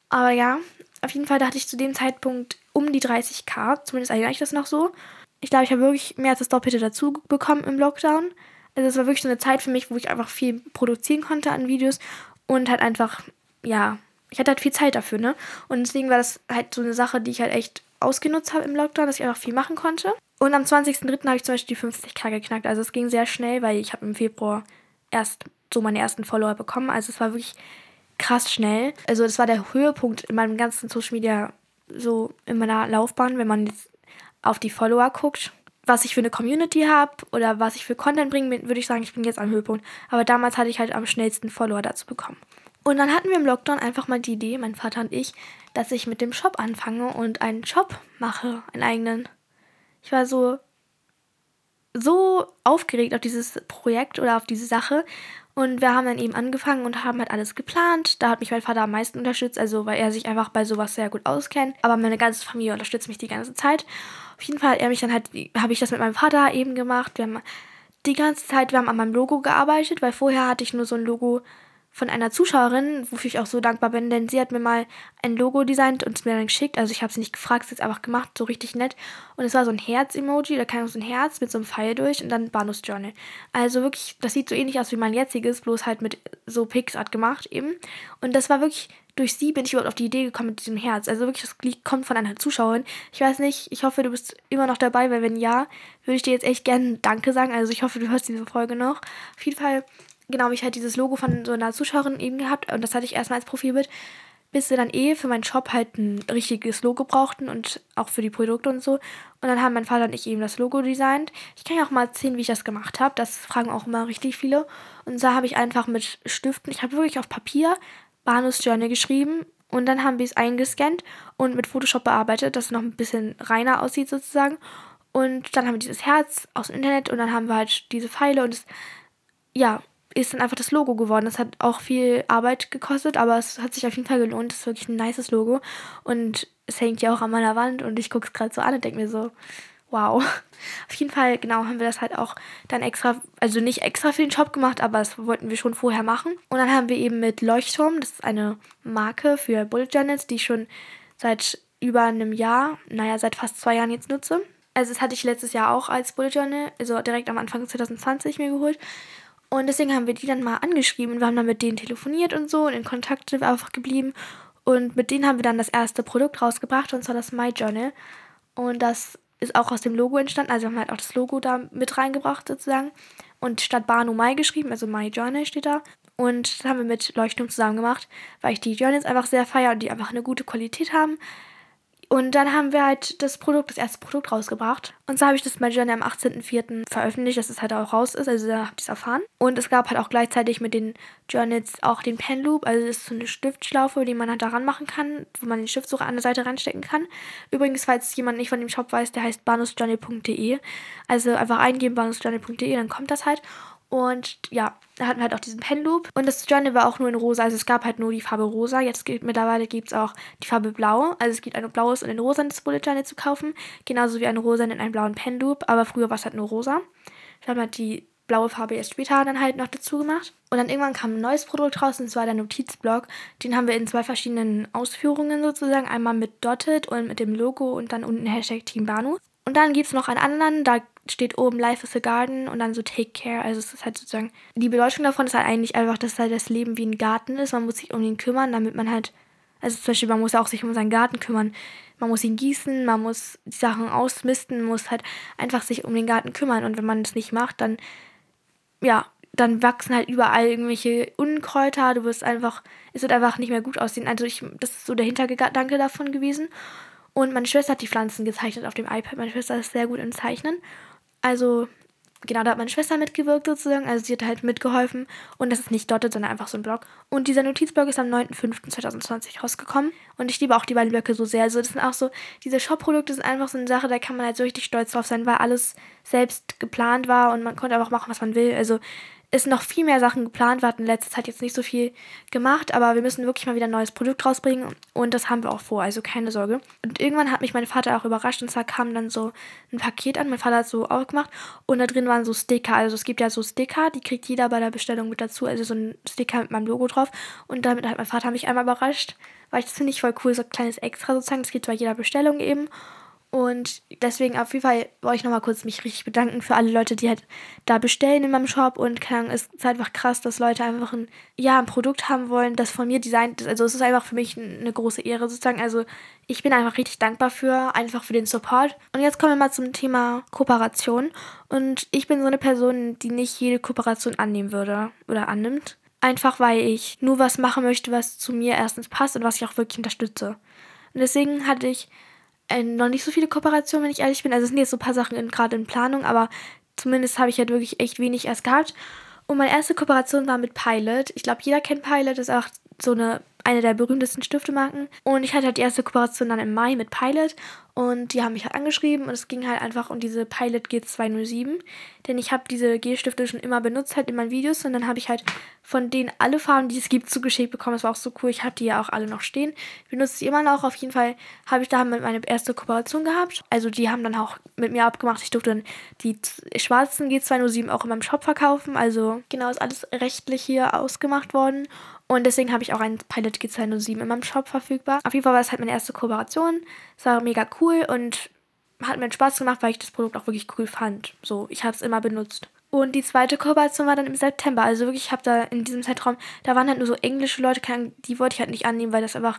Aber ja, auf jeden Fall dachte ich zu dem Zeitpunkt um die 30k. Zumindest erinnere ich das noch so. Ich glaube, ich habe wirklich mehr als das Doppelte dazu bekommen im Lockdown. Also es war wirklich so eine Zeit für mich, wo ich einfach viel produzieren konnte an Videos und halt einfach, ja, ich hatte halt viel Zeit dafür, ne? Und deswegen war das halt so eine Sache, die ich halt echt ausgenutzt habe im Lockdown, dass ich einfach viel machen konnte. Und am 20.03. habe ich zum Beispiel die 50k geknackt. Also es ging sehr schnell, weil ich habe im Februar erst so meine ersten Follower bekommen. Also es war wirklich krass schnell. Also das war der Höhepunkt in meinem ganzen Social Media, so in meiner Laufbahn, wenn man jetzt auf die Follower guckt. was ich für eine Community habe oder was ich für Content bringe, würde ich sagen, ich bin jetzt am Höhepunkt. Aber damals hatte ich halt am schnellsten Follower dazu bekommen. Und dann hatten wir im Lockdown einfach mal die Idee, mein Vater und ich, dass ich mit dem Shop anfange und einen Shop mache, einen eigenen. Ich war so so aufgeregt auf dieses Projekt oder auf diese Sache und wir haben dann eben angefangen und haben halt alles geplant. Da hat mich mein Vater am meisten unterstützt, also weil er sich einfach bei sowas sehr gut auskennt. Aber meine ganze Familie unterstützt mich die ganze Zeit. Auf jeden Fall hat er mich dann halt, habe ich das mit meinem Vater eben gemacht. Wir haben die ganze Zeit, wir haben an meinem Logo gearbeitet, weil vorher hatte ich nur so ein Logo von einer Zuschauerin, wofür ich auch so dankbar bin, denn sie hat mir mal ein Logo designt und es mir dann geschickt. Also ich habe sie nicht gefragt, es ist einfach gemacht, so richtig nett. Und es war so ein Herz-Emoji, da kam so ein Herz mit so einem Pfeil durch und dann Banus Journal. Also wirklich, das sieht so ähnlich aus wie mein jetziges, bloß halt mit so Pixart gemacht eben. Und das war wirklich, durch sie bin ich überhaupt auf die Idee gekommen mit diesem Herz. Also wirklich, das kommt von einer Zuschauerin. Ich weiß nicht, ich hoffe, du bist immer noch dabei, weil wenn ja, würde ich dir jetzt echt gerne Danke sagen. Also ich hoffe, du hörst diese Folge noch. Auf jeden Fall genau, ich halt dieses Logo von so einer Zuschauerin eben gehabt und das hatte ich erstmal als Profilbild, bis sie dann eh für meinen Shop halt ein richtiges Logo brauchten und auch für die Produkte und so. Und dann haben mein Vater und ich eben das Logo designt. Ich kann ja auch mal erzählen, wie ich das gemacht habe. Das fragen auch immer richtig viele. Und da habe ich einfach mit Stiften, ich habe wirklich auf Papier Bahnhofs Journey geschrieben und dann haben wir es eingescannt und mit Photoshop bearbeitet, dass es noch ein bisschen reiner aussieht sozusagen. Und dann haben wir dieses Herz aus dem Internet und dann haben wir halt diese Pfeile und es, ja, ist dann einfach das Logo geworden. Das hat auch viel Arbeit gekostet, aber es hat sich auf jeden Fall gelohnt. Das ist wirklich ein nices Logo. Und es hängt ja auch an meiner Wand und ich gucke es gerade so an und denke mir so, wow. Auf jeden Fall, genau, haben wir das halt auch dann extra, also nicht extra für den Shop gemacht, aber das wollten wir schon vorher machen. Und dann haben wir eben mit Leuchtturm, das ist eine Marke für Bullet Journals, die ich schon seit über einem Jahr, naja, seit fast zwei Jahren jetzt nutze. Also das hatte ich letztes Jahr auch als Bullet Journal, also direkt am Anfang 2020 mir geholt. Und deswegen haben wir die dann mal angeschrieben. Wir haben dann mit denen telefoniert und so und in Kontakt sind wir einfach geblieben. Und mit denen haben wir dann das erste Produkt rausgebracht und zwar das My Journal. Und das ist auch aus dem Logo entstanden. Also wir haben halt auch das Logo da mit reingebracht sozusagen. Und statt Banu Mai geschrieben, also My Journal steht da. Und das haben wir mit Leuchtturm zusammen gemacht, weil ich die Journals einfach sehr feiere und die einfach eine gute Qualität haben. Und dann haben wir halt das Produkt, das erste Produkt rausgebracht. Und so habe ich das My Journey am 18.04. veröffentlicht, dass es halt auch raus ist. Also da habt ihr es erfahren. Und es gab halt auch gleichzeitig mit den Journals auch den Pen Loop. Also das ist so eine Stiftschlaufe, die man halt daran machen kann, wo man den Stiftsucher an der Seite reinstecken kann. Übrigens, falls jemand nicht von dem Shop weiß, der heißt banusjourney.de. Also einfach eingeben banusjourney.de, dann kommt das halt. Und ja, da hatten wir halt auch diesen Penloop. Und das Journal war auch nur in rosa. Also es gab halt nur die Farbe rosa. Jetzt gibt mittlerweile gibt es auch die Farbe blau. Also es gibt ein blaues und ein rosanes Bullet Journal zu kaufen. Genauso wie ein rosa und einen blauen Penloop. Aber früher war es halt nur rosa. Wir haben halt die blaue Farbe erst später dann halt noch dazu gemacht. Und dann irgendwann kam ein neues Produkt raus und zwar der Notizblock. Den haben wir in zwei verschiedenen Ausführungen sozusagen. Einmal mit Dotted und mit dem Logo und dann unten Hashtag Team Banu. Und dann gibt es noch einen anderen, da steht oben Life is a Garden und dann so Take Care. Also es ist halt sozusagen, die Bedeutung davon ist halt eigentlich einfach, dass halt das Leben wie ein Garten ist. Man muss sich um ihn kümmern, damit man halt, also zum Beispiel, man muss ja auch sich um seinen Garten kümmern. Man muss ihn gießen, man muss die Sachen ausmisten, muss halt einfach sich um den Garten kümmern. Und wenn man das nicht macht, dann, ja, dann wachsen halt überall irgendwelche Unkräuter. Du wirst einfach, es wird einfach nicht mehr gut aussehen. Also ich, das ist so der Hintergedanke davon gewesen. Und meine Schwester hat die Pflanzen gezeichnet auf dem iPad. Meine Schwester ist sehr gut im Zeichnen. Also, genau, da hat meine Schwester mitgewirkt sozusagen. Also, sie hat halt mitgeholfen. Und das ist nicht dotted, sondern einfach so ein Blog. Und dieser Notizblog ist am 9.05.2020 rausgekommen. Und ich liebe auch die beiden Blöcke so sehr. Also, das sind auch so, diese Shop-Produkte sind einfach so eine Sache, da kann man halt so richtig stolz drauf sein, weil alles selbst geplant war und man konnte einfach machen, was man will. Also, ist noch viel mehr Sachen geplant. Wir hatten in letzter Zeit jetzt nicht so viel gemacht, aber wir müssen wirklich mal wieder ein neues Produkt rausbringen und das haben wir auch vor, also keine Sorge. Und irgendwann hat mich mein Vater auch überrascht und zwar kam dann so ein Paket an. Mein Vater hat so aufgemacht und da drin waren so Sticker. Also es gibt ja so Sticker, die kriegt jeder bei der Bestellung mit dazu. Also so ein Sticker mit meinem Logo drauf und damit hat mein Vater mich einmal überrascht, weil ich das finde ich voll cool, so ein kleines Extra sozusagen. Das gibt bei jeder Bestellung eben. Und deswegen auf jeden Fall wollte ich nochmal kurz mich richtig bedanken für alle Leute, die halt da bestellen in meinem Shop. Und keine es ist einfach krass, dass Leute einfach ein, ja, ein Produkt haben wollen, das von mir designt ist. Also es ist einfach für mich eine große Ehre sozusagen. Also ich bin einfach richtig dankbar für, einfach für den Support. Und jetzt kommen wir mal zum Thema Kooperation. Und ich bin so eine Person, die nicht jede Kooperation annehmen würde oder annimmt. Einfach weil ich nur was machen möchte, was zu mir erstens passt und was ich auch wirklich unterstütze. Und deswegen hatte ich äh, noch nicht so viele Kooperationen, wenn ich ehrlich bin. Also es sind jetzt so ein paar Sachen gerade in Planung, aber zumindest habe ich halt wirklich echt wenig erst gehabt. Und meine erste Kooperation war mit Pilot. Ich glaube, jeder kennt Pilot, das ist auch so eine eine der berühmtesten Stiftemarken. Und ich hatte halt die erste Kooperation dann im Mai mit Pilot und die haben mich halt angeschrieben und es ging halt einfach um diese Pilot G207, denn ich habe diese G-Stifte schon immer benutzt halt in meinen Videos und dann habe ich halt von denen alle Farben, die es gibt, zugeschickt bekommen. Das war auch so cool. Ich habe die ja auch alle noch stehen. Ich benutze sie immer noch. Auf jeden Fall habe ich da meine erste Kooperation gehabt. Also die haben dann auch mit mir abgemacht. Ich durfte dann die schwarzen G207 auch in meinem Shop verkaufen. Also genau ist alles rechtlich hier ausgemacht worden. Und deswegen habe ich auch einen Pilot G207 in meinem Shop verfügbar. Auf jeden Fall war es halt meine erste Kooperation. Es war mega cool und hat mir Spaß gemacht, weil ich das Produkt auch wirklich cool fand. So, ich habe es immer benutzt. Und die zweite Kooperation war dann im September. Also wirklich, ich habe da in diesem Zeitraum, da waren halt nur so englische Leute, die wollte ich halt nicht annehmen, weil das einfach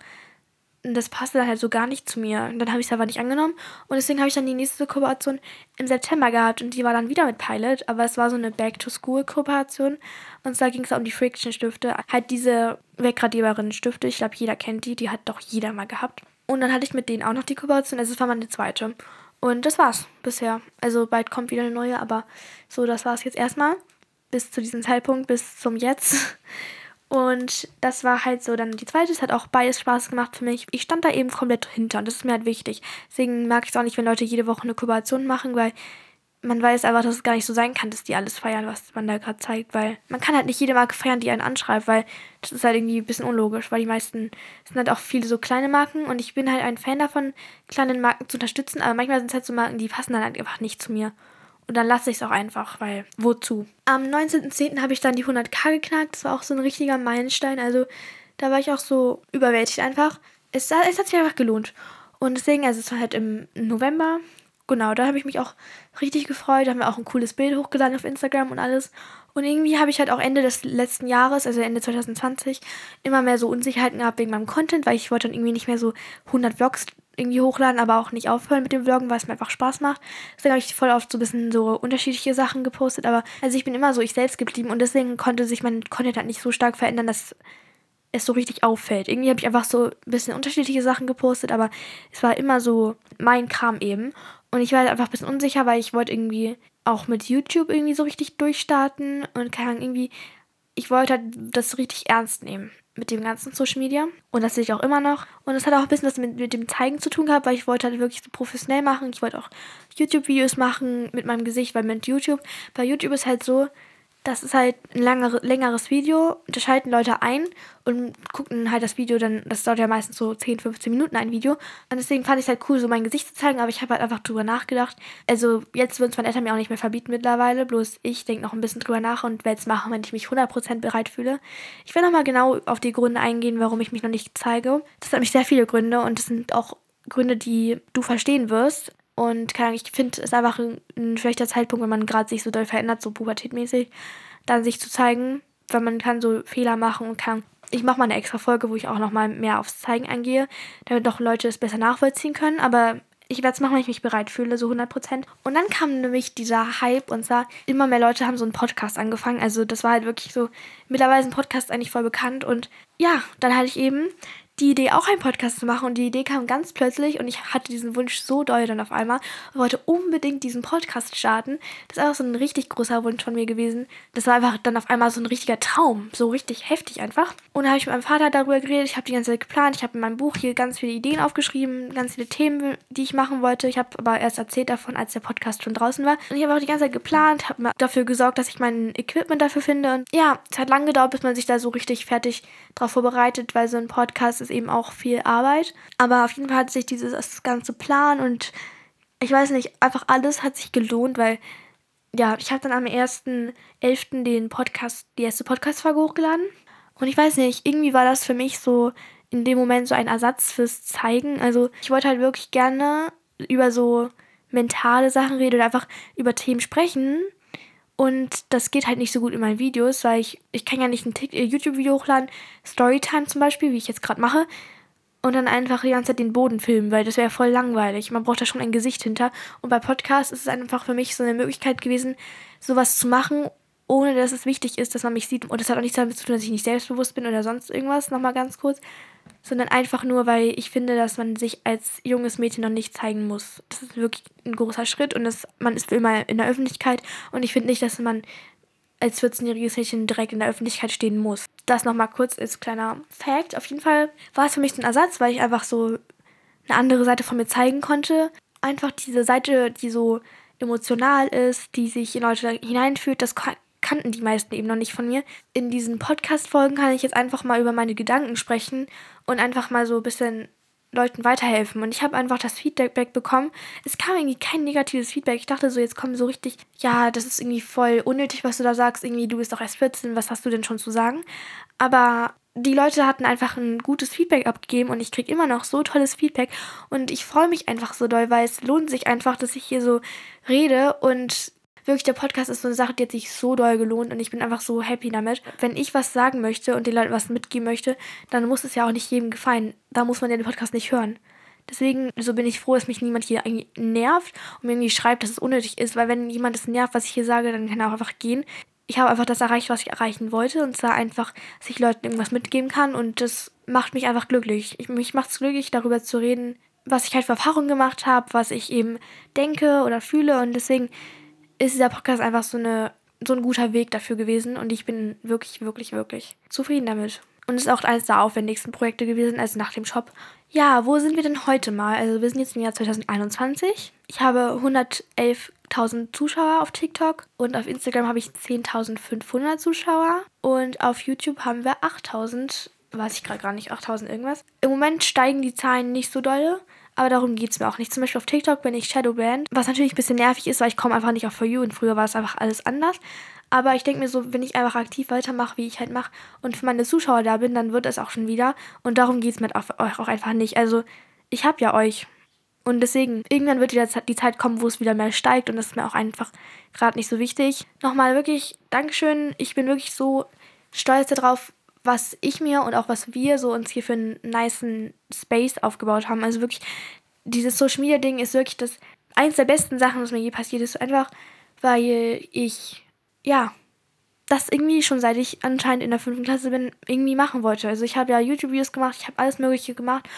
das passte dann halt so gar nicht zu mir. Und dann habe ich es aber nicht angenommen. Und deswegen habe ich dann die nächste Kooperation im September gehabt. Und die war dann wieder mit Pilot. Aber es war so eine Back-to-School-Kooperation. Und zwar ging es um die Friction-Stifte. Halt diese wegradierbaren Stifte. Ich glaube, jeder kennt die. Die hat doch jeder mal gehabt. Und dann hatte ich mit denen auch noch die Kooperation. Also es war meine zweite. Und das war's bisher. Also bald kommt wieder eine neue. Aber so, das war's jetzt erstmal. Bis zu diesem Zeitpunkt, bis zum Jetzt. Und das war halt so dann die zweite. Es hat auch beides Spaß gemacht für mich. Ich stand da eben komplett hinter und das ist mir halt wichtig. Deswegen mag ich es auch nicht, wenn Leute jede Woche eine Kooperation machen, weil man weiß einfach, dass es gar nicht so sein kann, dass die alles feiern, was man da gerade zeigt, weil man kann halt nicht jede Marke feiern, die einen anschreibt, weil das ist halt irgendwie ein bisschen unlogisch, weil die meisten sind halt auch viele so kleine Marken und ich bin halt ein Fan davon, kleine Marken zu unterstützen, aber manchmal sind es halt so Marken, die passen dann halt einfach nicht zu mir. Und dann lasse ich es auch einfach, weil wozu? Am 19.10. habe ich dann die 100k geknackt. Das war auch so ein richtiger Meilenstein. Also da war ich auch so überwältigt einfach. Es, es hat sich einfach gelohnt. Und deswegen, also es war halt im November. Genau, da habe ich mich auch richtig gefreut. Da haben wir auch ein cooles Bild hochgeladen auf Instagram und alles. Und irgendwie habe ich halt auch Ende des letzten Jahres, also Ende 2020, immer mehr so Unsicherheiten gehabt wegen meinem Content, weil ich wollte dann irgendwie nicht mehr so 100 Vlogs irgendwie hochladen, aber auch nicht aufhören mit dem Vloggen, weil es mir einfach Spaß macht. Deswegen habe ich voll oft so ein bisschen so unterschiedliche Sachen gepostet, aber also ich bin immer so ich selbst geblieben und deswegen konnte sich mein Content halt nicht so stark verändern, dass es so richtig auffällt. Irgendwie habe ich einfach so ein bisschen unterschiedliche Sachen gepostet, aber es war immer so mein Kram eben. Und ich war halt einfach ein bisschen unsicher, weil ich wollte irgendwie auch mit YouTube irgendwie so richtig durchstarten und keine Ahnung, irgendwie, ich wollte halt das richtig ernst nehmen mit dem ganzen Social Media. Und das sehe ich auch immer noch. Und das hat auch ein bisschen was mit, mit dem Zeigen zu tun gehabt, weil ich wollte halt wirklich so professionell machen. Ich wollte auch YouTube-Videos machen mit meinem Gesicht, weil mit YouTube, bei YouTube ist halt so, das ist halt ein langere, längeres Video. Da schalten Leute ein und gucken halt das Video dann, das dauert ja meistens so 10, 15 Minuten ein Video. Und deswegen fand ich es halt cool, so mein Gesicht zu zeigen, aber ich habe halt einfach drüber nachgedacht. Also jetzt wird es mein Eltern mir auch nicht mehr verbieten mittlerweile, bloß ich denke noch ein bisschen drüber nach und werde es machen, wenn ich mich 100% bereit fühle. Ich will nochmal genau auf die Gründe eingehen, warum ich mich noch nicht zeige. Das hat mich sehr viele Gründe und das sind auch Gründe, die du verstehen wirst. Und keine ich finde es einfach ein, ein, schlechter Zeitpunkt, wenn man gerade sich so doll verändert, so pubertätmäßig, dann sich zu zeigen, weil man kann so Fehler machen und kann. Ich mache mal eine extra Folge, wo ich auch nochmal mehr aufs Zeigen eingehe, damit doch Leute es besser nachvollziehen können. Aber ich werde es machen, wenn ich mich bereit fühle, so 100%. Und dann kam nämlich dieser Hype und zwar immer mehr Leute haben so einen Podcast angefangen. Also das war halt wirklich so, mittlerweile ist ein Podcast eigentlich voll bekannt. Und ja, dann hatte ich eben die Idee, auch einen Podcast zu machen. Und die Idee kam ganz plötzlich und ich hatte diesen Wunsch so doll dann auf einmal und wollte unbedingt diesen Podcast starten. Das ist auch so ein richtig großer Wunsch von mir gewesen. Das war einfach dann auf einmal so ein richtiger Traum. So richtig heftig einfach. Und da habe ich mit meinem Vater darüber geredet. Ich habe die ganze Zeit geplant. Ich habe in meinem Buch hier ganz viele Ideen aufgeschrieben, ganz viele Themen, die ich machen wollte. Ich habe aber erst erzählt davon, als der Podcast schon draußen war. Und ich habe auch die ganze Zeit geplant, habe dafür gesorgt, dass ich mein Equipment dafür finde. Und ja, es hat lange gedauert, bis man sich da so richtig fertig drauf vorbereitet, weil so ein Podcast ist eben auch viel Arbeit. Aber auf jeden Fall hat sich dieses ganze Plan und ich weiß nicht, einfach alles hat sich gelohnt, weil ja, ich habe dann am 1.11. den Podcast, die erste Podcast-Folge hochgeladen. Und ich weiß nicht, irgendwie war das für mich so in dem Moment so ein Ersatz fürs Zeigen. Also ich wollte halt wirklich gerne über so mentale Sachen reden oder einfach über Themen sprechen, und das geht halt nicht so gut in meinen Videos, weil ich, ich kann ja nicht ein äh, YouTube-Video hochladen, Storytime zum Beispiel, wie ich jetzt gerade mache, und dann einfach die ganze Zeit den Boden filmen, weil das wäre voll langweilig. Man braucht da schon ein Gesicht hinter. Und bei Podcasts ist es einfach für mich so eine Möglichkeit gewesen, sowas zu machen, ohne dass es wichtig ist, dass man mich sieht. Und das hat auch nichts damit zu tun, dass ich nicht selbstbewusst bin oder sonst irgendwas, nochmal ganz kurz. Sondern einfach nur, weil ich finde, dass man sich als junges Mädchen noch nicht zeigen muss. Das ist wirklich ein großer Schritt und das, man ist immer in der Öffentlichkeit und ich finde nicht, dass man als 14-jähriges Mädchen direkt in der Öffentlichkeit stehen muss. Das nochmal kurz als kleiner Fact. Auf jeden Fall war es für mich ein Ersatz, weil ich einfach so eine andere Seite von mir zeigen konnte. Einfach diese Seite, die so emotional ist, die sich in Leute hineinfühlt, das kannten die meisten eben noch nicht von mir. In diesen Podcast-Folgen kann ich jetzt einfach mal über meine Gedanken sprechen und einfach mal so ein bisschen Leuten weiterhelfen. Und ich habe einfach das Feedback bekommen. Es kam irgendwie kein negatives Feedback. Ich dachte so, jetzt kommen so richtig, ja, das ist irgendwie voll unnötig, was du da sagst. Irgendwie, du bist doch erst 14, was hast du denn schon zu sagen? Aber die Leute hatten einfach ein gutes Feedback abgegeben und ich kriege immer noch so tolles Feedback und ich freue mich einfach so doll, weil es lohnt sich einfach, dass ich hier so rede und wirklich, der Podcast ist so eine Sache, die hat sich so doll gelohnt und ich bin einfach so happy damit. Wenn ich was sagen möchte und den Leuten was mitgeben möchte, dann muss es ja auch nicht jedem gefallen. Da muss man ja den Podcast nicht hören. Deswegen, so bin ich froh, dass mich niemand hier irgendwie nervt und mir irgendwie schreibt, dass es unnötig ist, weil wenn jemand es nervt, was ich hier sage, dann kann er auch einfach gehen. Ich habe einfach das erreicht, was ich erreichen wollte und zwar einfach, dass ich Leuten irgendwas mitgeben kann und das macht mich einfach glücklich. Ich, mich macht es glücklich, darüber zu reden, was ich halt für Erfahrungen gemacht habe, was ich eben denke oder fühle und deswegen ist dieser Podcast einfach so, eine, so ein guter Weg dafür gewesen und ich bin wirklich, wirklich, wirklich zufrieden damit. Und es ist auch eines der aufwendigsten Projekte gewesen, also nach dem Shop. Ja, wo sind wir denn heute mal? Also wir sind jetzt im Jahr 2021. Ich habe 111.000 Zuschauer auf TikTok und auf Instagram habe ich 10.500 Zuschauer und auf YouTube haben wir 8.000, weiß ich gerade gar nicht, 8.000 irgendwas. Im Moment steigen die Zahlen nicht so dolle, aber darum geht es mir auch nicht. Zum Beispiel auf TikTok bin ich Shadowband, was natürlich ein bisschen nervig ist, weil ich komme einfach nicht auf For You und früher war es einfach alles anders. Aber ich denke mir so, wenn ich einfach aktiv weitermache, wie ich halt mache und für meine Zuschauer da bin, dann wird es auch schon wieder. Und darum geht es mir auch, auch einfach nicht. Also ich habe ja euch. Und deswegen, irgendwann wird wieder die Zeit kommen, wo es wieder mehr steigt und das ist mir auch einfach gerade nicht so wichtig. Nochmal wirklich Dankeschön. Ich bin wirklich so stolz darauf, was ich mir und auch was wir so uns hier für einen niceen Space aufgebaut haben. Also wirklich, dieses Social Media Ding ist wirklich das eins der besten Sachen, was mir je passiert ist. Einfach, weil ich, ja, das irgendwie schon seit ich anscheinend in der fünften Klasse bin, irgendwie machen wollte. Also ich habe ja YouTube-Videos gemacht, ich habe alles Mögliche gemacht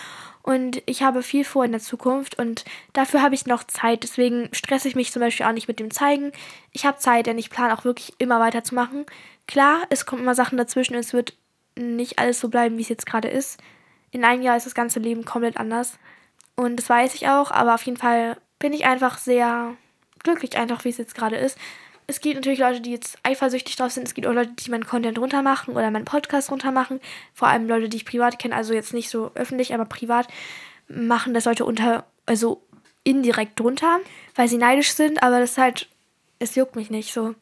und ich habe viel vor in der Zukunft und dafür habe ich noch Zeit. Deswegen stresse ich mich zum Beispiel auch nicht mit dem Zeigen. Ich habe Zeit, denn ich plane auch wirklich immer weiterzumachen. Klar, es kommen immer Sachen dazwischen, es wird nicht alles so bleiben, wie es jetzt gerade ist. In einem Jahr ist das ganze Leben komplett anders. Und das weiß ich auch, aber auf jeden Fall bin ich einfach sehr glücklich, einfach wie es jetzt gerade ist. Es gibt natürlich Leute, die jetzt eifersüchtig drauf sind. Es gibt auch Leute, die meinen Content runtermachen oder meinen Podcast runtermachen. Vor allem Leute, die ich privat kenne, also jetzt nicht so öffentlich, aber privat machen das Leute unter, also indirekt drunter, weil sie neidisch sind, aber das ist halt, es juckt mich nicht so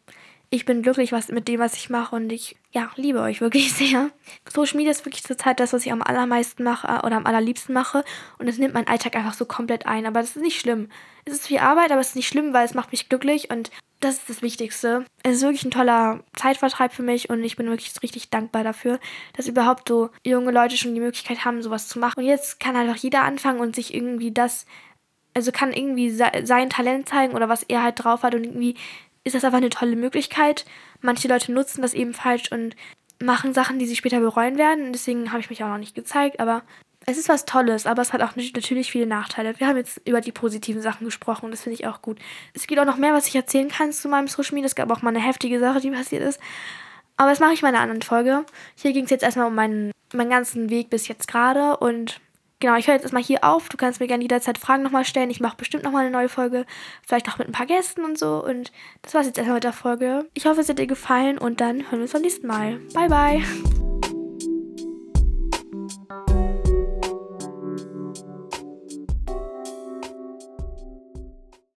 ich bin glücklich was, mit dem, was ich mache und ich ja, liebe euch wirklich sehr. Social Media ist wirklich zurzeit das, was ich am allermeisten mache äh, oder am allerliebsten mache und es nimmt meinen Alltag einfach so komplett ein. Aber das ist nicht schlimm. Es ist viel Arbeit, aber es ist nicht schlimm, weil es macht mich glücklich und das ist das Wichtigste. Es ist wirklich ein toller Zeitvertreib für mich und ich bin wirklich richtig dankbar dafür, dass überhaupt so junge Leute schon die Möglichkeit haben, sowas zu machen. Und jetzt kann einfach jeder anfangen und sich irgendwie das also kann irgendwie sein Talent zeigen oder was er halt drauf hat und irgendwie ist das einfach eine tolle Möglichkeit. Manche Leute nutzen das eben falsch und machen Sachen, die sie später bereuen werden. Deswegen habe ich mich auch noch nicht gezeigt. Aber es ist was Tolles, aber es hat auch natürlich viele Nachteile. Wir haben jetzt über die positiven Sachen gesprochen und das finde ich auch gut. Es gibt auch noch mehr, was ich erzählen kann zu meinem Social Media. Es gab auch mal eine heftige Sache, die passiert ist. Aber das mache ich mal in einer anderen Folge. Hier ging es jetzt erstmal um meinen, meinen ganzen Weg bis jetzt gerade und genau, ich höre jetzt erstmal hier auf. Du kannst mir gerne jederzeit Fragen nochmal stellen. Ich mache bestimmt nochmal eine neue Folge. Vielleicht auch mit ein paar Gästen und so. Und das war's jetzt erstmal mit der Folge. Ich hoffe, es hat dir gefallen und dann hören wir uns beim nächsten Mal. Bye, bye.